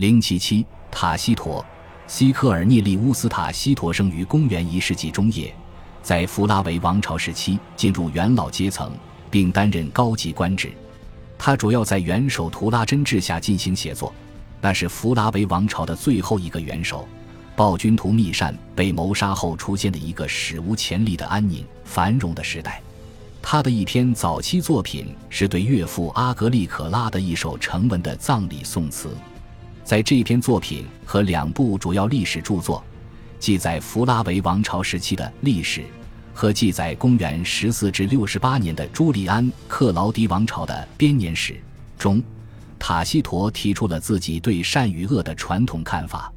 零七七，塔西佗，西科尔涅利乌斯·塔西佗生于公元一世纪中叶，在弗拉维王朝时期进入元老阶层，并担任高级官职。他主要在元首图拉真治下进行写作，那是弗拉维王朝的最后一个元首。暴君图密善被谋杀后，出现了一个史无前例的安宁繁荣的时代。他的一篇早期作品是对岳父阿格利可拉的一首成文的葬礼颂词。在这篇作品和两部主要历史著作，记载弗拉维王朝时期的历史和记载公元十四至六十八年的朱利安克劳迪王朝的编年史中，塔西佗提出了自己对善与恶的传统看法。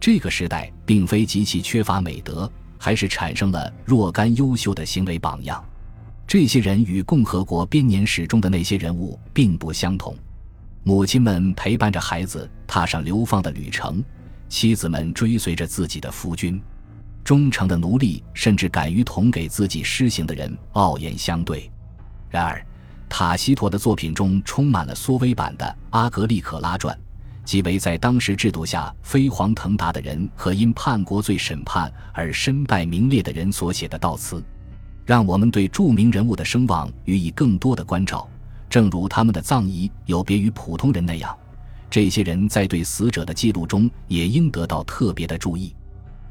这个时代并非极其缺乏美德，还是产生了若干优秀的行为榜样。这些人与共和国编年史中的那些人物并不相同。母亲们陪伴着孩子踏上流放的旅程，妻子们追随着自己的夫君，忠诚的奴隶甚至敢于同给自己施行的人傲言相对。然而，塔西佗的作品中充满了缩微版的《阿格利可拉传》。即为在当时制度下飞黄腾达的人和因叛国罪审判而身败名裂的人所写的悼词，让我们对著名人物的声望予以更多的关照。正如他们的葬仪有别于普通人那样，这些人在对死者的记录中也应得到特别的注意。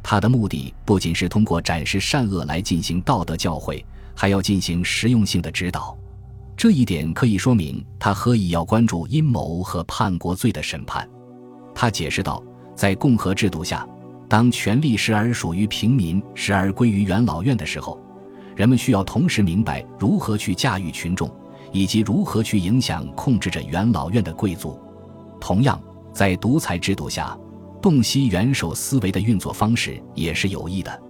他的目的不仅是通过展示善恶来进行道德教诲，还要进行实用性的指导。这一点可以说明他何以要关注阴谋和叛国罪的审判。他解释道，在共和制度下，当权力时而属于平民，时而归于元老院的时候，人们需要同时明白如何去驾驭群众，以及如何去影响控制着元老院的贵族。同样，在独裁制度下，洞悉元首思维的运作方式也是有益的。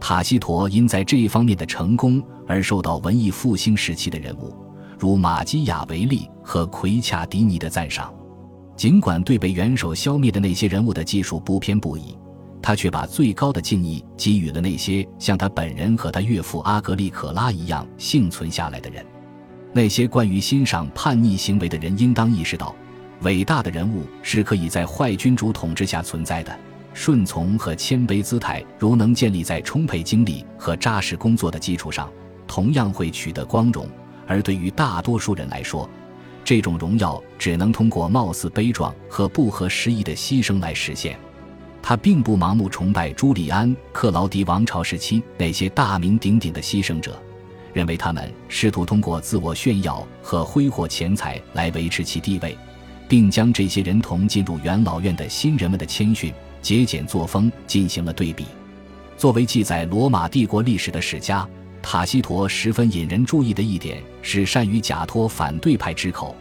塔西佗因在这一方面的成功而受到文艺复兴时期的人物。如马基雅维利和奎恰迪尼的赞赏，尽管对被元首消灭的那些人物的技术不偏不倚，他却把最高的敬意给予了那些像他本人和他岳父阿格利可拉一样幸存下来的人。那些关于欣赏叛逆行为的人，应当意识到，伟大的人物是可以在坏君主统治下存在的。顺从和谦卑姿态，如能建立在充沛精力和扎实工作的基础上，同样会取得光荣。而对于大多数人来说，这种荣耀只能通过貌似悲壮和不合时宜的牺牲来实现。他并不盲目崇拜朱利安·克劳迪王朝时期那些大名鼎鼎的牺牲者，认为他们试图通过自我炫耀和挥霍钱财来维持其地位，并将这些人同进入元老院的新人们的谦逊、节俭作风进行了对比。作为记载罗马帝国历史的史家。塔西佗十分引人注意的一点是，善于假托反对派之口，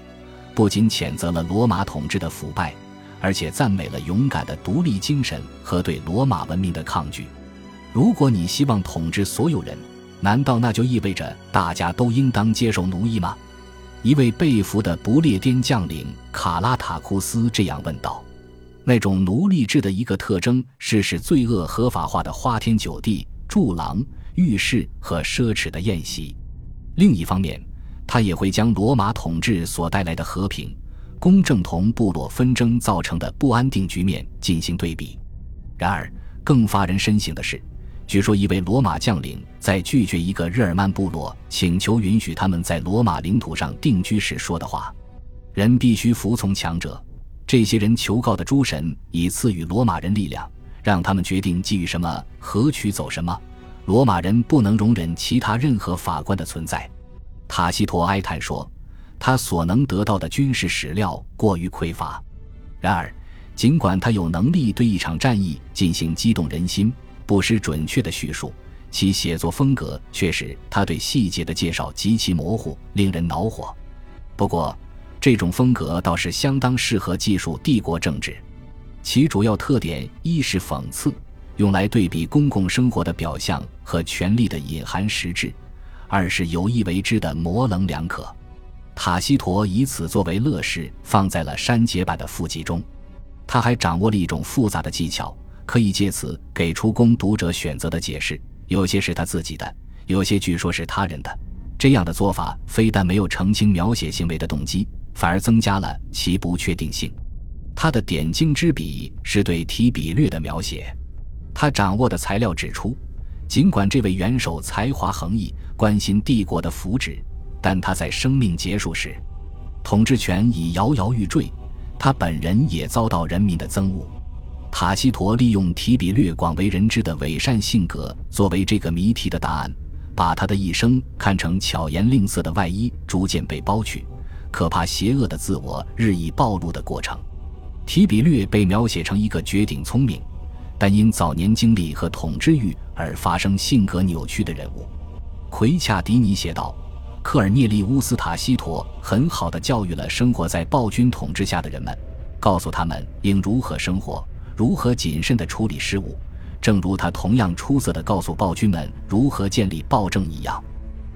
不仅谴责了罗马统治的腐败，而且赞美了勇敢的独立精神和对罗马文明的抗拒。如果你希望统治所有人，难道那就意味着大家都应当接受奴役吗？一位被俘的不列颠将领卡拉塔库斯这样问道。那种奴隶制的一个特征是使罪恶合法化的花天酒地、柱廊。浴室和奢侈的宴席。另一方面，他也会将罗马统治所带来的和平、公正同部落纷争造成的不安定局面进行对比。然而，更发人深省的是，据说一位罗马将领在拒绝一个日耳曼部落请求允许他们在罗马领土上定居时说的话：“人必须服从强者。”这些人求告的诸神已赐予罗马人力量，让他们决定给予什么，何取走什么。罗马人不能容忍其他任何法官的存在，塔西佗哀叹说：“他所能得到的军事史料过于匮乏。”然而，尽管他有能力对一场战役进行激动人心、不失准确的叙述，其写作风格却使他对细节的介绍极其模糊，令人恼火。不过，这种风格倒是相当适合记述帝国政治，其主要特点一是讽刺。用来对比公共生活的表象和权力的隐含实质，二是有意为之的模棱两可。塔西佗以此作为乐事，放在了删节版的附记中。他还掌握了一种复杂的技巧，可以借此给出供读者选择的解释，有些是他自己的，有些据说是他人的。这样的做法非但没有澄清描写行为的动机，反而增加了其不确定性。他的点睛之笔是对提比略的描写。他掌握的材料指出，尽管这位元首才华横溢，关心帝国的福祉，但他在生命结束时，统治权已摇摇欲坠，他本人也遭到人民的憎恶。塔西佗利用提比略广为人知的伪善性格作为这个谜题的答案，把他的一生看成巧言令色的外衣逐渐被剥去，可怕邪恶的自我日益暴露的过程。提比略被描写成一个绝顶聪明，但因早年经历和统治欲而发生性格扭曲的人物。奎恰迪尼写道：“科尔涅利乌斯·塔西佗很好的教育了生活在暴君统治下的人们，告诉他们应如何生活。”如何谨慎地处理事务，正如他同样出色地告诉暴君们如何建立暴政一样。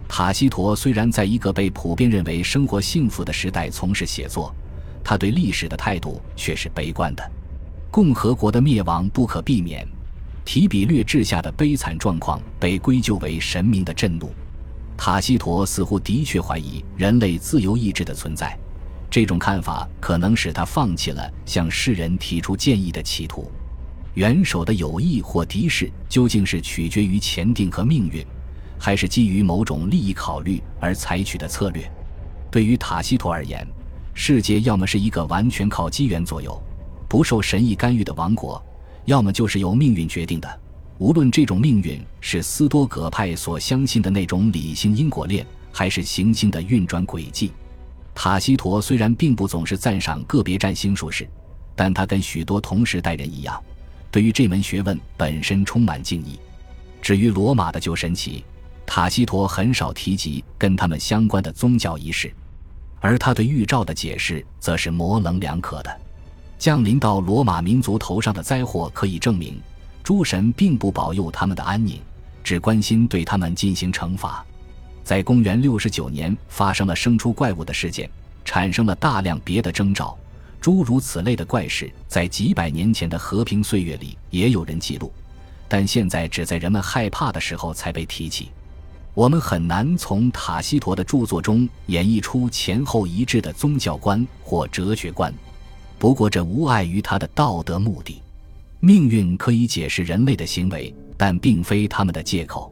塔西佗虽然在一个被普遍认为生活幸福的时代从事写作，他对历史的态度却是悲观的。共和国的灭亡不可避免，提比略治下的悲惨状况被归咎为神明的震怒。塔西佗似乎的确怀疑人类自由意志的存在。这种看法可能使他放弃了向世人提出建议的企图。元首的有意或敌视究竟是取决于前定和命运，还是基于某种利益考虑而采取的策略？对于塔西佗而言，世界要么是一个完全靠机缘左右、不受神意干预的王国，要么就是由命运决定的。无论这种命运是斯多葛派所相信的那种理性因果链，还是行星的运转轨迹。塔西佗虽然并不总是赞赏个别占星术士，但他跟许多同时代人一样，对于这门学问本身充满敬意。至于罗马的旧神奇，塔西佗很少提及跟他们相关的宗教仪式，而他对预兆的解释则是模棱两可的。降临到罗马民族头上的灾祸可以证明，诸神并不保佑他们的安宁，只关心对他们进行惩罚。在公元六十九年，发生了生出怪物的事件，产生了大量别的征兆。诸如此类的怪事，在几百年前的和平岁月里也有人记录，但现在只在人们害怕的时候才被提起。我们很难从塔西佗的著作中演绎出前后一致的宗教观或哲学观，不过这无碍于他的道德目的。命运可以解释人类的行为，但并非他们的借口。